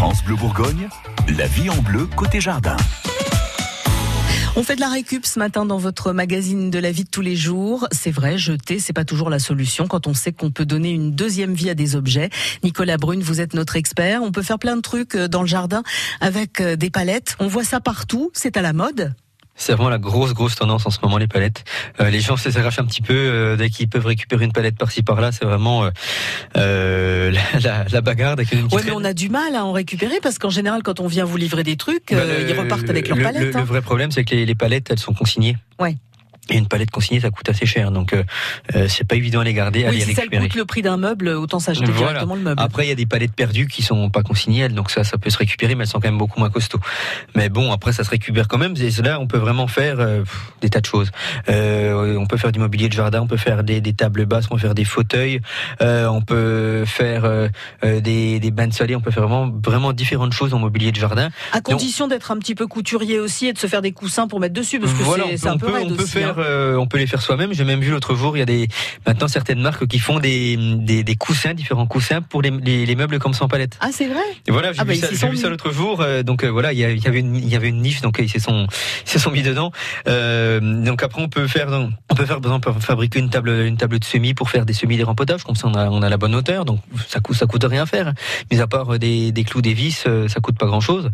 France Bleu Bourgogne, la vie en bleu côté jardin. On fait de la récup ce matin dans votre magazine de la vie de tous les jours. C'est vrai, jeter, c'est pas toujours la solution quand on sait qu'on peut donner une deuxième vie à des objets. Nicolas Brune, vous êtes notre expert. On peut faire plein de trucs euh, dans le jardin avec euh, des palettes. On voit ça partout. C'est à la mode. C'est vraiment la grosse, grosse tendance en ce moment, les palettes. Euh, les gens se s'arrachent un petit peu euh, dès qu'ils peuvent récupérer une palette par-ci par-là. C'est vraiment euh, euh la, la, bagarre. Oui, mais on a du mal à en récupérer parce qu'en général, quand on vient vous livrer des trucs, bah, ils repartent avec leurs palettes. Le, hein. le, vrai problème, c'est que les, les, palettes, elles sont consignées. Ouais. Et une palette consignée, ça coûte assez cher, donc euh, c'est pas évident à les garder. à les si récupérer. ça coûte le prix d'un meuble, autant s'acheter voilà. directement le meuble. Après, il y a des palettes perdues qui sont pas consignées, donc ça, ça peut se récupérer, mais elles sont quand même beaucoup moins costauds. Mais bon, après, ça se récupère quand même. Et là, on peut vraiment faire euh, des tas de choses. Euh, on peut faire du mobilier de jardin, on peut faire des, des tables basses, on peut faire des fauteuils, euh, on peut faire euh, des, des bains de soleil, on peut faire vraiment, vraiment différentes choses en mobilier de jardin. À condition d'être un petit peu couturier aussi et de se faire des coussins pour mettre dessus, parce que voilà, c'est un peu peut, on peut aussi, faire, hein. Euh, on peut les faire soi-même. J'ai même vu l'autre jour, il y a des maintenant certaines marques qui font des, des, des coussins, différents coussins pour les, les, les, meubles comme sans palette. Ah c'est vrai? Et voilà, j'ai ah vu, bah, ça, vu ça l'autre jour. Euh, donc euh, voilà, il y, avait une, il y avait une niche, donc ils se sont, ils se sont mis dedans. Donc après on peut faire, on peut faire par exemple fabriquer une table, une table de semis pour faire des semis des rempotages. Comme ça on a, on a la bonne hauteur, donc ça coûte, ça coûte rien à faire. Mais à part des, des clous, des vis, ça coûte pas grand chose.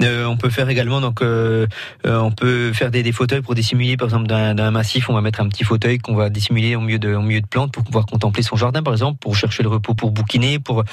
on peut faire également donc, on peut faire des, des fauteuils pour dissimuler par exemple d'un massif. On va mettre un petit fauteuil qu'on va dissimuler au milieu de, au milieu de plantes pour pouvoir contempler son jardin, par exemple, pour chercher le repos, pour bouquiner, pour.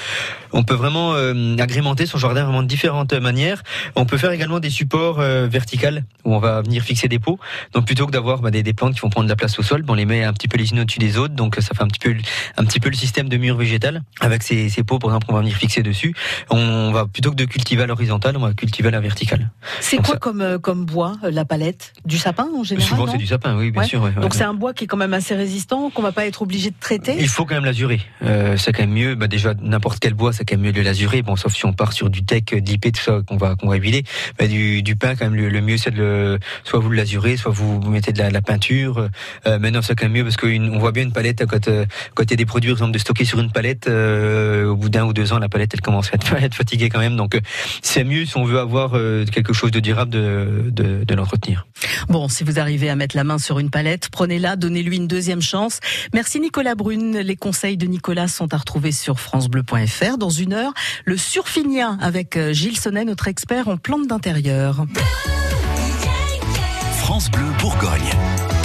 On peut vraiment euh, agrémenter son jardin vraiment de différentes manières. On peut faire également des supports euh, verticales où on va venir fixer des pots. Donc plutôt que d'avoir bah, des, des, plantes qui vont prendre de la place au sol, on les met un petit peu les unes au-dessus des autres. Donc ça fait un petit peu, un petit peu le système de mur végétal avec ces, ces pots, par exemple, on va venir fixer dessus. On va plutôt que de cultiver à l'horizontale, on va cultiver à la verticale. C'est quoi ça... comme euh, comme bois la palette? Du sapin en général Souvent c'est du sapin, oui, bien ouais. sûr. Ouais, Donc c'est un bois qui est quand même assez résistant, qu'on va pas être obligé de traiter. Il faut quand même l'azurer. Euh, c'est quand même mieux. Bah déjà n'importe quel bois, c'est quand même mieux de l'azurer. Bon, sauf si on part sur du tech, d'IP, tout ça qu'on va qu'on va huiler. Bah, du, du pain, quand même le, le mieux c'est de le, soit vous l'azurez, soit vous, vous mettez de la, de la peinture. Euh, maintenant c'est quand même mieux parce qu'on voit bien une palette quand euh, quand il y a des produits, par exemple, de stocker sur une palette. Euh, au bout d'un ou deux ans, la palette elle commence à être, à être fatiguée quand même. Donc euh, c'est mieux si on veut avoir euh, quelque chose de durable de, de, de l'entretenir. Bon, si vous arrivez à mettre la main sur une palette, prenez-la, donnez-lui une deuxième chance. Merci Nicolas Brune. Les conseils de Nicolas sont à retrouver sur francebleu.fr. Dans une heure, le surfinien avec Gilles Sonnet, notre expert en plantes d'intérieur. France Bleu Bourgogne.